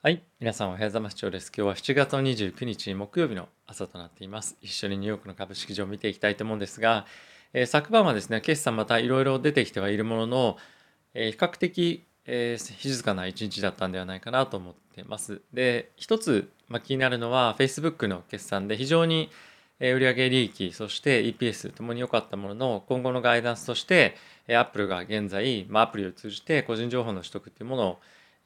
はい。皆さんおはようございます。長です。今日は7月の29日木曜日の朝となっています。一緒にニューヨークの株式場を見ていきたいと思うんですが、えー昨晩はですね、決算またいろいろ出てきてはいるものの、えー比較的、えー静かな一日だったんではないかなと思っています。で、一つ、まあ、気になるのは Facebook の決算で非常にえー売上利益、そして EPS ともに良かったものの、今後のガイダンスとして、えー Apple が現在、まあ、アプリを通じて個人情報の取得っていうものを、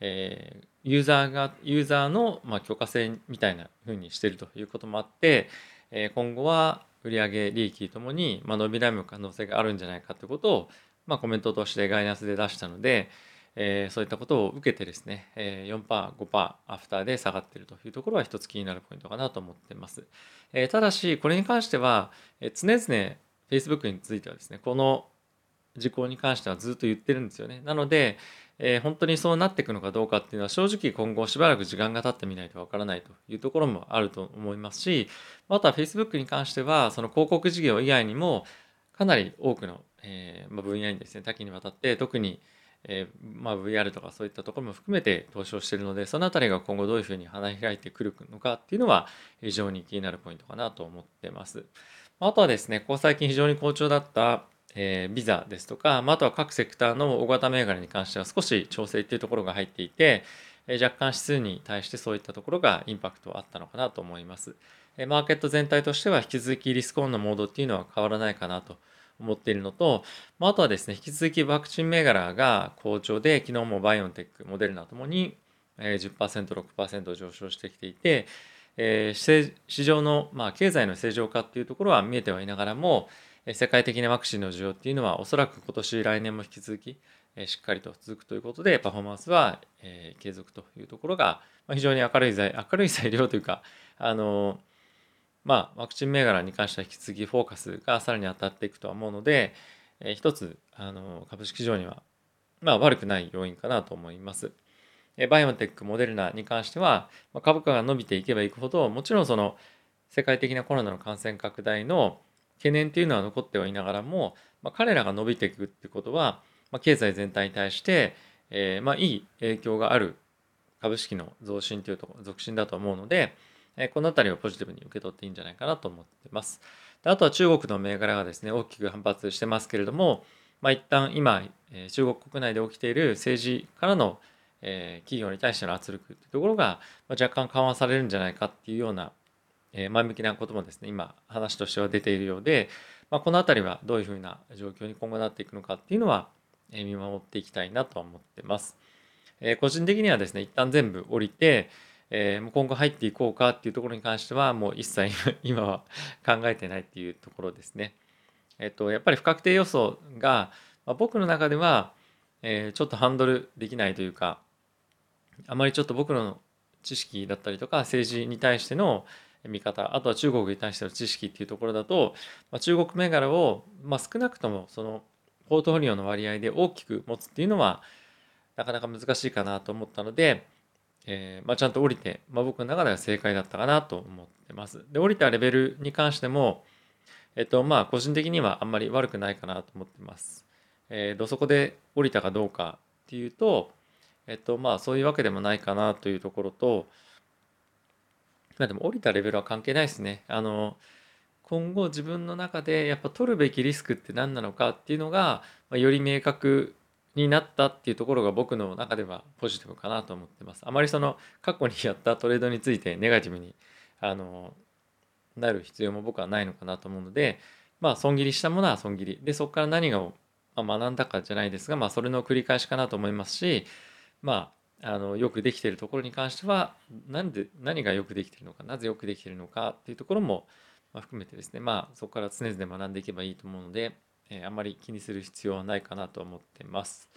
えーユーザーが、ユーザーの、まあ、許可制みたいな風にしてるということもあって、えー今後は売上利益ともに、まあ、伸び悩む可能性があるんじゃないかということを、まあ、コメントとしてガイダンスで出したので、えーそういったことを受けてですね、えー、4%、5%アフターで下がっているというところは一つ気になるポイントかなと思っています。えーただし、これに関しては、えー常々 Facebook についてはですね、この事項に関してはずっと言ってるんですよね。なので、えー本当にそうなっていくのかどうかっていうのは正直今後しばらく時間が経ってみないとわからないというところもあると思いますし、あとは Facebook に関してはその広告事業以外にもかなり多くの、えーまあ、分野にですね多岐にわたって特に、えーまあ、VR とかそういったところも含めて投資をしているのでそのあたりが今後どういうふうに花開いてくるのかっていうのは非常に気になるポイントかなと思ってます。あとはですね、ここ最近非常に好調だった、えービザですとか、まああとは各セクターの大型銘柄に関しては少し調整っていうところが入っていて、えー若干指数に対してそういったところがインパクトあったのかなと思います。えーマーケット全体としては引き続きリスクオンのモードっていうのは変わらないかなと思っているのと、まあ、あとはですね、引き続きワクチン銘柄が好調で、昨日もバイオンテック、モデルナともに10%、6%上昇してきていて、えー市場の、まあ、経済の正常化っていうところは見えてはいながらも、世界的なワクチンの需要っていうのはおそらく今年来年も引き続き、しっかりと続くということでパフォーマンスは、継続というところが、非常に明るい材明るい材料というかあのまあワクチン銘柄に関しては引き続きフォーカスがさらに当たっていくとは思うので、一つあの株式市場にはまあ悪くない要因かなと思います。バイオンテック、モデルナに関しては、まあ株価が伸びていけばいくほど、もちろんその世界的なコロナの感染拡大の懸念っていうのは残ってはいながらも、まあ、彼らが伸びていくってことは、まあ、経済全体に対して、えーまあ、いい影響がある株式の増進というとこ、続進だと思うので、えーこのあたりをポジティブに受け取っていいんじゃないかなと思ってます。であとは中国の銘柄がですね、大きく反発してますけれども、まあ、一旦今、えー中国国内で起きている政治からのえー企業に対しての圧力というところがまあ若干緩和されるんじゃないかっていうような、え前向きなこともですね今話としては出ているようで、まあ、この辺りはどういうふうな状況に今後なっていくのかっていうのは、え見守っていきたいなとは思ってます。えー個人的にはですね一旦全部降りて、えーもう今後入っていこうかっていうところに関してはもう一切 今は考えてないっていうところですね。えっとやっぱり不確定要素が、まあ、僕の中では、えーちょっとハンドルできないというかあまりちょっと僕の知識だったりとか政治に対しての見方あとは中国に対しての知識っていうところだと、まあ、中国銘柄を、まあ、少なくともそのポートフォリオの割合で大きく持つっていうのはなかなか難しいかなと思ったので、えーまあ、ちゃんと降りて、まあ、僕の中では正解だったかなと思ってます。で降りたレベルに関しても、えっとまあ、個人的にはあんまり悪くないかなと思ってます。えーどそこで降りたかどうかっていうと、えっとまあそういうわけでもないかなというところと、まあでも降りたレベルは関係ないですね。あの、今後自分の中でやっぱ取るべきリスクって何なのかっていうのが、まあ、より明確になったっていうところが僕の中ではポジティブかなと思ってます。あまりその過去にやったトレードについてネガティブにあのなる必要も僕はないのかなと思うので、まあ損切りしたものは損切り。で、そこから何がを学んだかじゃないですが、まあそれの繰り返しかなと思いますし、まあ、あのよくできているところに関してはなんで何がよくできているのかなぜよくできているのかっていうところも含めてですねまあそこから常々学んでいけばいいと思うので、えーあんまり気にする必要はないかなと思ってます。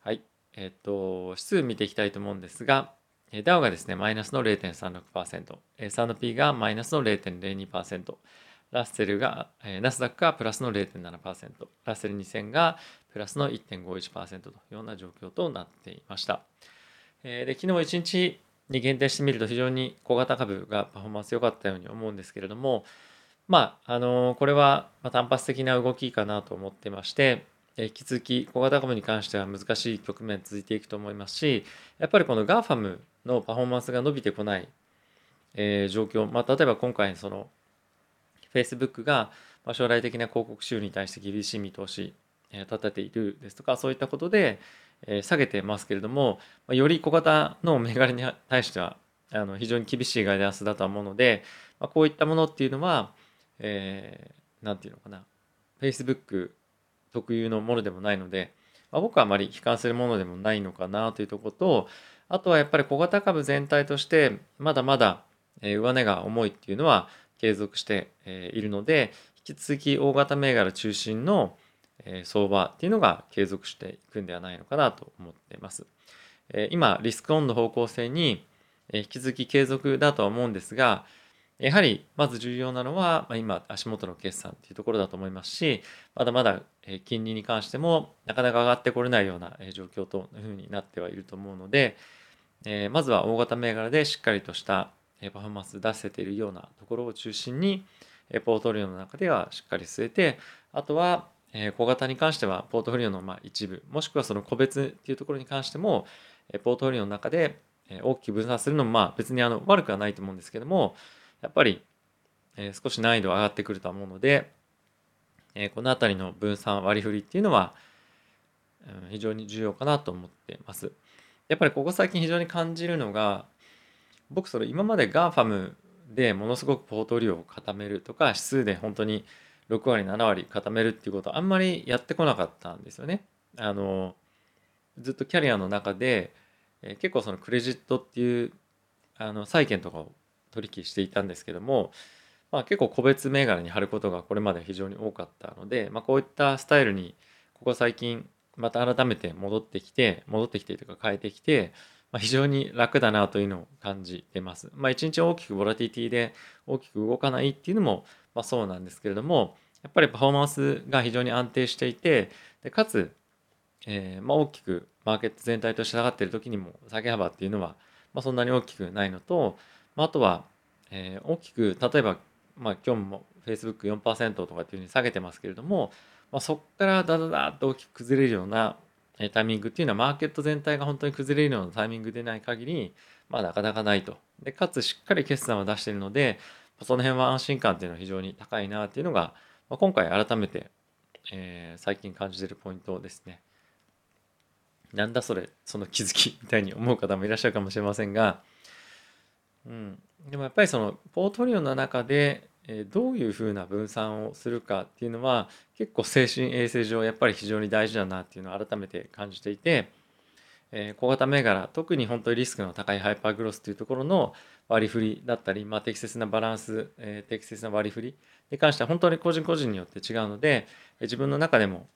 はい。えっ、と、指数見ていきたいと思うんですが、えー DAO がですね、マイナスの0.36%、えー S&P がマイナスの0.02%、ラッセルが、えーナスダックがプラスの0.7%、ラッセル2000がプラスの1.51%というような状況となっていました。えーで昨日1日に限定してみると非常に小型株がパフォーマンス良かったように思うんですけれども、まあ、あのこれは単発的な動きかなと思ってまして、え引き続き小型株に関しては難しい局面続いていくと思いますし、やっぱりこの GAFAM のパフォーマンスが伸びてこない、えー、状況、まあ、例えば今回その Facebook が将来的な広告収入に対して厳しい見通し立てているですとかそういったことで下げてますけれどもより小型の銘柄に対してはあの非常に厳しいガイダンスだとは思うのでこういったものっていうのは何、えー、て言うのかな Facebook 特有のものでもないので、まあ、僕はあまり悲観するものでもないのかなというところとあとはやっぱり小型株全体としてまだまだ上値が重いっていうのは継続しているので引き続き大型銘柄中心の相場っていうのが継続していくんではないのかなと思っています。今リスクオンの方向性に引き続き継続だとは思うんですがやはりまず重要なのは、ま、今足元の決算っていうところだと思いますしまだまだ金利に関してもなかなか上がってこれないような状況というふうになってはいると思うので、えまずは大型銘柄でしっかりとしたパフォーマンス出せているようなところを中心にポートフォリオの中ではしっかり据えてあとは小型に関してはポートフォリオのま一部もしくはその個別っていうところに関してもポートフォリオの中で大きく分散するのもまあ別にあの悪くはないと思うんですけどもやっぱり少し難易度上がってくると思うのでこの辺りの分散割り振りっていうのは非常に重要かなと思ってます。やっぱりここ最近非常に感じるのが僕それ今まで GAFAM でものすごくポートリオを固めるとか指数で本当に6割7割固めるっていうことあんまりやってこなかったんですよね。あのずっとキャリアの中で、え結構そのクレジットっていうあの債券とかを取引していたんですけども、まあ、結構個別銘柄に貼ることがこれまで非常に多かったので、まあ、こういったスタイルにここ最近また改めて戻ってきて戻ってきてというか変えてきて、まあ、非常に楽だなというのを感じてます。まあ、一日大きくボラティティで大きく動かないっていうのも、まあ、そうなんですけれどもやっぱりパフォーマンスが非常に安定していてでかつ、えーまあ、大きくマーケット全体として下がっている時にも下げ幅っていうのは、ま、そんなに大きくないのと、まあ、とは、えー、大きく例えば、ま、今日も Facebook4% とかっていうふうに下げてますけれども、ま、そこからダダダッと大きく崩れるようなタイミングっていうのはマーケット全体が本当に崩れるようなタイミングでない限り、まあ、なかなかないと。でかつしっかり決算を出しているのでその辺は安心感っていうのは非常に高いなっていうのが、まあ、今回改めて、えー、最近感じているポイントですね。なんだそれその気づきみたいに思う方もいらっしゃるかもしれませんが、うん、でもやっぱりそのポートフォリオの中でどういうふうな分散をするかっていうのは結構精神衛生上やっぱり非常に大事だなっていうのを改めて感じていて、え小型銘柄特に本当にリスクの高いハイパーグロスというところの割り振りだったり、まあ、適切なバランス、え適切な割り振りに関しては本当に個人個人によって違うので自分の中でも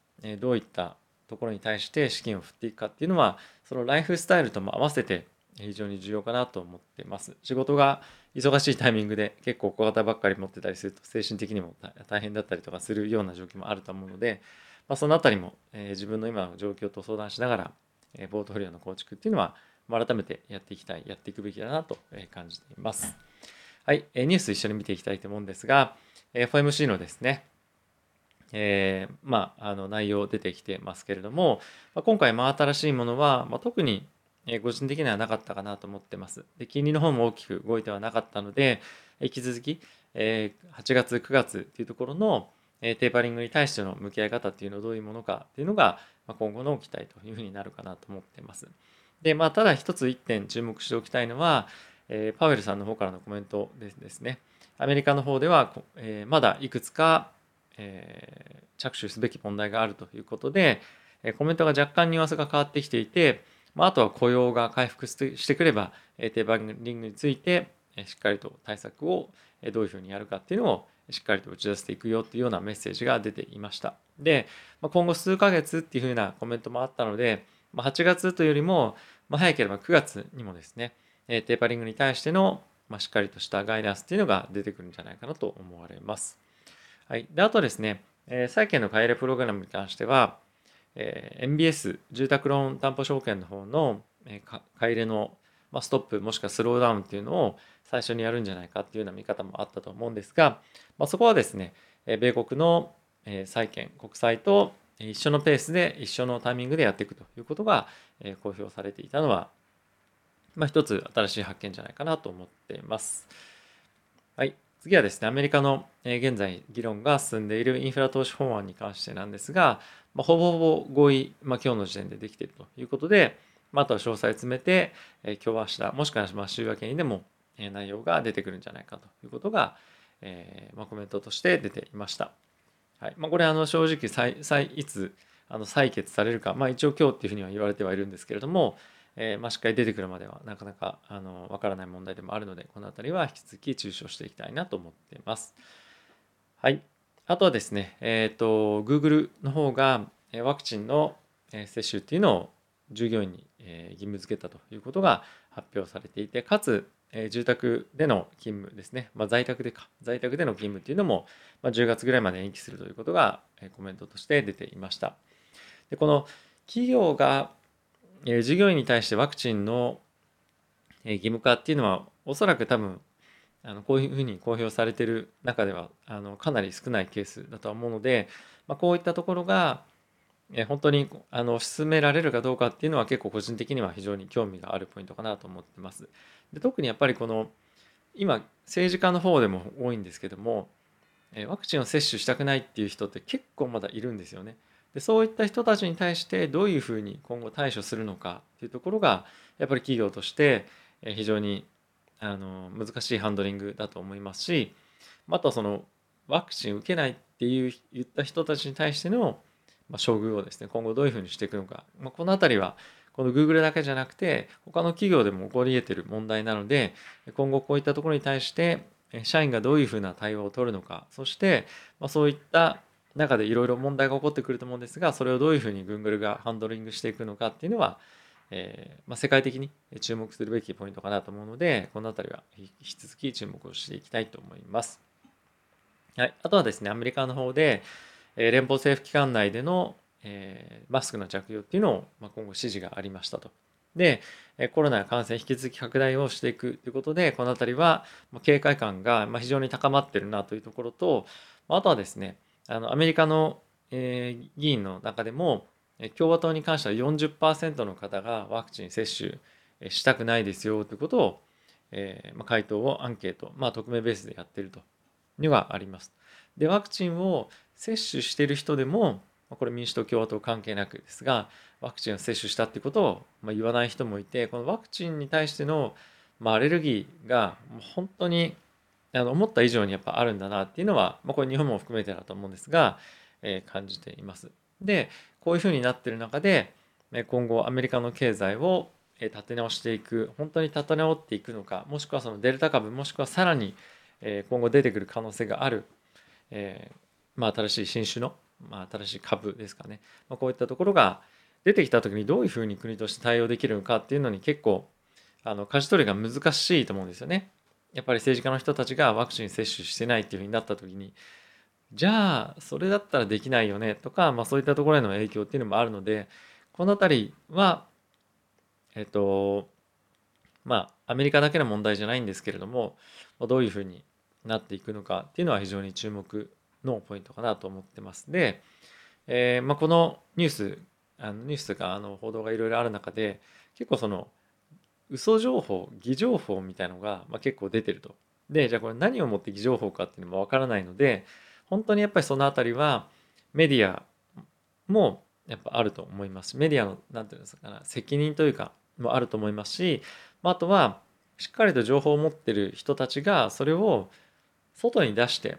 どういったところに対して資金を振っていくかっていうのはそのライフスタイルとも合わせて非常に重要かなと思ってます。仕事が忙しいタイミングで結構小型ばっかり持ってたりすると精神的にも大変だったりとかするような状況もあると思うので、まあ、そのあたりも、え自分の今の状況と相談しながら、えポートフォリオの構築っていうのは、ま改めてやっていきたい、やっていくべきだなと感じています。はい、えニュース一緒に見ていきたいと思うんですが、FOMC のですね、えー、まあ、あの内容出てきてますけれども、まあ、今回真新しいものは、まあ、特にえ個人的にはなかったかなと思ってます。で金利の方も大きく動いてはなかったので、引き続き、え8月、9月っていうところの、えテーパリングに対しての向き合い方っていうのはどういうものかっていうのが、ま今後の期待というふうになるかなと思ってます。で、まあ、ただ一つ一点注目しておきたいのは、えパウエルさんの方からのコメントでですね。アメリカの方では、えまだいくつか、え着手すべき問題があるということで、コメントが若干ニュアンスが変わってきていて、まあ、あとは雇用が回復してくれば、テーパリングについてしっかりと対策をどういうふうにやるかっていうのをしっかりと打ち出していくよっていうようなメッセージが出ていました。で、まあ今後数ヶ月っていうふうなコメントもあったので、ま8月というよりもま、早ければ9月にもですね、テーパリングに対してのましっかりとしたガイダンスっていうのが出てくるんじゃないかなと思われます。はい。で、あとですね、債券の買い入れプログラムに関しては、えー、MBS 住宅ローン担保証券の方の、えー、買い入れの、まあ、ストップもしくはスローダウンっていうのを最初にやるんじゃないかっていうような見方もあったと思うんですが、まあ、そこはですね、えー、米国の、えー、債券国債と一緒のペースで一緒のタイミングでやっていくということが、えー、公表されていたのは、まあ、一つ新しい発見じゃないかなと思っています。はい。次はですね、アメリカの現在議論が進んでいるインフラ投資法案に関してなんですが、まあ、ほぼほぼ合意、まあ、今日の時点でできているということで、まあ、あとは詳細詰めて、え今日明日、もしくはま週明けにでも内容が出てくるんじゃないかということが、えーまあ、コメントとして出ていました。はいまあ、これあの正直再再いつあの採決されるか、まあ、一応今日っていうふうには言われてはいるんですけれども、えー、まあ、しっかり出てくるまではなかなかあの分からない問題でもあるのでこの辺りは引き続き注視をしていきたいなと思っています。はい、あとはですね、えーと、Google の方がワクチンの接種っていうのを従業員に義務付けたということが発表されていてかつ住宅での勤務ですね、まあ、在宅でか在宅での勤務っていうのも、10月ぐらいまで延期するということがコメントとして出ていました。でこの企業がえ従業員に対してワクチンの義務化っていうのはおそらく多分あのこういうふうに公表されてる中ではあのかなり少ないケースだとは思うので、まあ、こういったところがえ本当にあの進められるかどうかっていうのは結構個人的には非常に興味があるポイントかなと思ってます。で特にやっぱりこの今政治家の方でも多いんですけどもえワクチンを接種したくないっていう人って結構まだいるんですよね。でそういった人たちに対してどういうふうに今後対処するのかっていうところがやっぱり企業として非常にあの難しいハンドリングだと思いますしあとはそのワクチン受けないっていう言った人たちに対しての処遇をですね今後どういうふうにしていくのか、まあ、この辺りはこの Google だけじゃなくて他の企業でも起こり得てる問題なので今後こういったところに対して社員がどういうふうな対応を取るのかそしてまそういった中でいろいろ問題が起こってくると思うんですがそれをどういうふうに Google がハンドリングしていくのかっていうのは、えー、まあ、世界的に注目するべきポイントかなと思うのでこの辺りは引き続き注目をしていきたいと思います。はい、あとはですねアメリカの方で連邦政府機関内での、えー、マスクの着用っていうのを、まあ、今後指示がありましたと。でコロナ感染引き続き拡大をしていくということでこの辺りは警戒感が非常に高まってるなというところとあとはですねあのアメリカの、えー、議員の中でも共和党に関しては40%の方がワクチン接種したくないですよということを、えーまあ、回答をアンケート、まあ、匿名ベースでやってるというのがあります。でワクチンを接種している人でもこれ民主党共和党関係なくですがワクチンを接種したってことを、ま、言わない人もいてこのワクチンに対しての、まあ、アレルギーが本当にあの思った以上にやっぱあるんだなっていうのは、まあ、これ日本も含めてだと思うんですが、えー、感じています。でこういうふうになってる中で今後アメリカの経済を立て直していく本当に立て直っていくのかもしくはそのデルタ株もしくはさらに今後出てくる可能性がある、えー、まあ、新しい新種の、まあ、新しい株ですかね、まあ、こういったところが出てきた時にどういうふうに国として対応できるのかっていうのに結構あの舵取りが難しいと思うんですよね。やっぱり政治家の人たちがワクチン接種してないっていうふうになった時にじゃあそれだったらできないよねとか、まあ、そういったところへの影響っていうのもあるのでこの辺りはえっとまあアメリカだけの問題じゃないんですけれどもどういうふうになっていくのかっていうのは非常に注目のポイントかなと思ってます。で、えーまあ、このニュースあのニュースとかあの報道がいろいろある中で結構その嘘情報偽情報みたいのが、まあ、結構出てると。でじゃあこれ何をもって偽情報かっていうのもわからないので本当にやっぱりその辺りはメディアもやっぱあると思いますしメディアの何て言うんですかね責任というかもあると思いますしまあとはしっかりと情報を持ってる人たちがそれを外に出して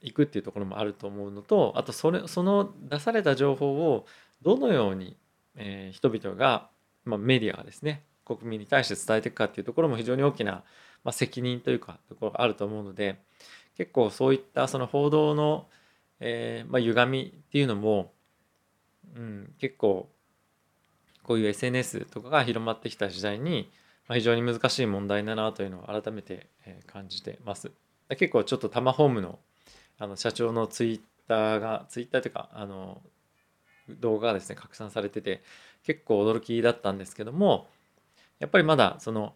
いくっていうところもあると思うのとあとそれその出された情報をどのように、えー、人々が、まあ、メディアがですね国民に対して伝えていくかっていうところも非常に大きな、まあ、責任というかところがあると思うので結構そういったその報道の、えーまあ、歪みっていうのも、うん、結構こういう SNS とかが広まってきた時代に、まあ、非常に難しい問題だなというのを改めて感じてます。結構ちょっとタマホームのあの社長のツイッターがツイッターというかあの動画がですね拡散されてて結構驚きだったんですけどもやっぱりまだその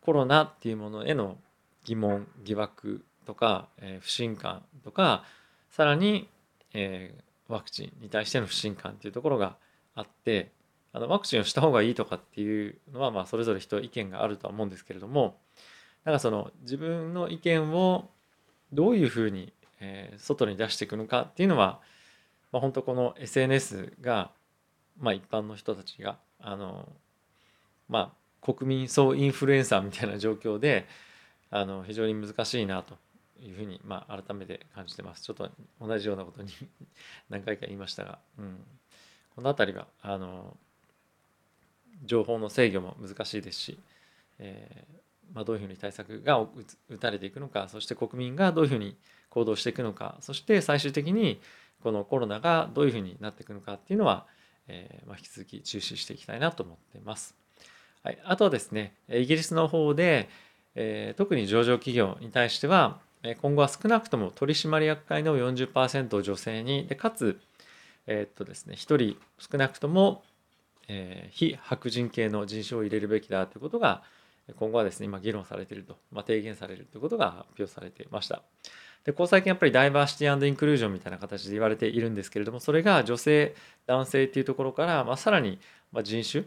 コロナっていうものへの疑問疑惑とか、えー、不信感とかさらに、えー、ワクチンに対しての不信感っていうところがあってあのワクチンをした方がいいとかっていうのはまあそれぞれ人意見があるとは思うんですけれどもなんかその自分の意見をどういうふうに、えー、外に出していくのかっていうのは、まあ、本当この SNS が、まあ、一般の人たちがあのまあ国民総インフルエンサーみたいな状況であの非常に難しいなというふうに、まあ、改めて感じてます。ちょっと同じようなことに 何回か言いましたが、うん、この辺りはあの情報の制御も難しいですし、えー、まあ、どういうふうに対策が打たれていくのかそして国民がどういうふうに行動していくのかそして最終的にこのコロナがどういうふうになっていくのかっていうのは、えー、まあ、引き続き注視していきたいなと思っています。はい、あとはですねイギリスの方で、えー、特に上場企業に対しては今後は少なくとも取締役会の40%を女性にでかつ、えー、っとですね、1人少なくとも、えー、非白人系の人種を入れるべきだということが今後はですね今議論されていると、まあ、提言されるということが発表されていました。でこう最近やっぱりダイバーシティインクルージョンみたいな形で言われているんですけれどもそれが女性男性っていうところから、まあ、さらに人種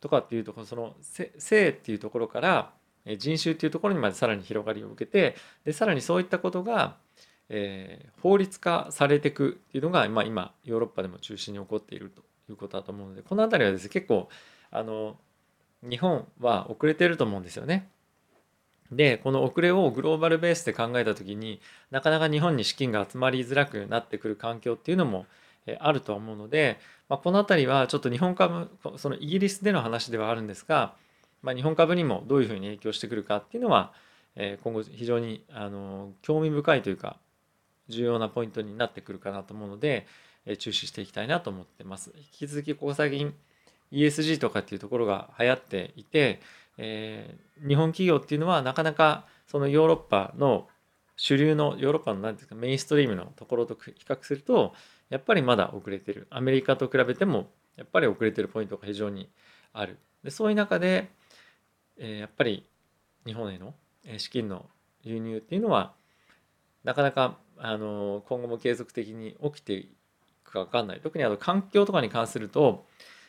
とかっていうところその性っていうところから人種っていうところにまでさらに広がりを受けてでさらにそういったことが、えー、法律化されていくっていうのが、まあ、今ヨーロッパでも中心に起こっているということだと思うのでこの辺りはですね結構あの日本は遅れてると思うんですよね。でこの遅れをグローバルベースで考えた時になかなか日本に資金が集まりづらくなってくる環境っていうのもあると思うので、まあ、この辺りはちょっと日本株そのイギリスでの話ではあるんですがまあ、日本株にもどういうふうに影響してくるかっていうのは、え今後非常にあの興味深いというか重要なポイントになってくるかなと思うので、え注視していきたいなと思ってます。引き続きここ最近 ESG とかっていうところが流行っていて、えー、日本企業っていうのはなかなかそのヨーロッパの主流のヨーロッパの何ていうかメインストリームのところと比較するとやっぱりまだ遅れてる。アメリカと比べてもやっぱり遅れてるポイントが非常にある。でそういう中でえやっぱり日本への資金の輸入っていうのはなかなかあの今後も継続的に起きていくか分かんない。特にあの環境とかに関すると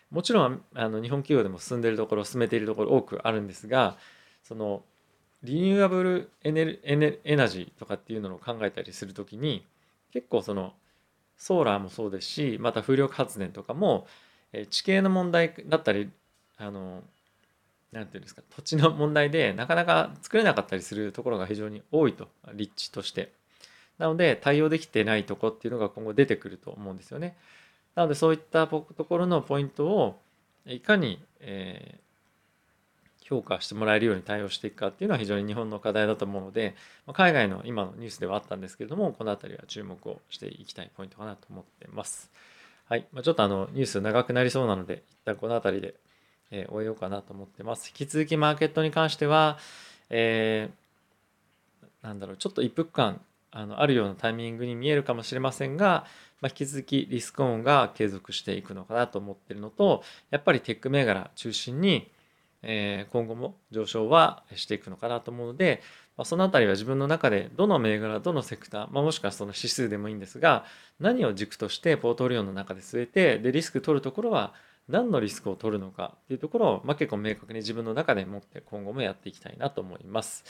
もちろんあの日本企業でも進んでいるところ進めているところ多くあるんですがそのリニューアブルエネエネエナジーとかっていうのを考えたりする時に結構そのソーラーもそうですしまた風力発電とかも地形の問題だったりあの何て言うんですか土地の問題でなかなか作れなかったりするところが非常に多いと立地として。なので対応できてないとこっていうのが今後出てくると思うんですよね。なのでそういったところのポイントをいかに、えー、評価してもらえるように対応していくかっていうのは非常に日本の課題だと思うのでま海外の今のニュースではあったんですけれどもこの辺りは注目をしていきたいポイントかなと思ってます。はい、まあ、ちょっとあのニュース長くなりそうなので一旦この辺りでえー、終えようかなと思ってます。引き続きマーケットに関しては、えー、なんだろう、ちょっと一服感あのあるようなタイミングに見えるかもしれませんが、まあ、引き続きリスクオンが継続していくのかなと思ってるのと、やっぱりテック銘柄中心に、え、今後も上昇はしていくのかなと思うので、ま、そのあたりは自分の中でどの銘柄、どのセクター、ま、もしくはその指数でもいいんですが、何を軸としてポートフォリオの中で据えて、で、リスク取るところは何のリスクを取るのかっていうところを、ま、結構明確に自分の中で持って今後もやっていきたいなと思います。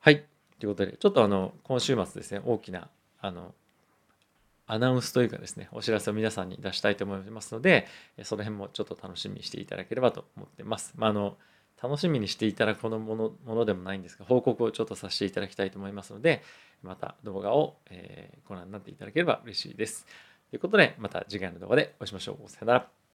はい。ということで、ちょっとあの、今週末ですね、大きな、あの、アナウンスというかですね、お知らせを皆さんに出したいと思いますので、その辺もちょっと楽しみにしていただければと思ってます。まあ、あの、楽しみにしていただくものものでもないんですが、報告をちょっとさせていただきたいと思いますので、また動画を、えご覧になっていただければ嬉しいです。ということで、また次回の動画でお会いしましょう。さよなら。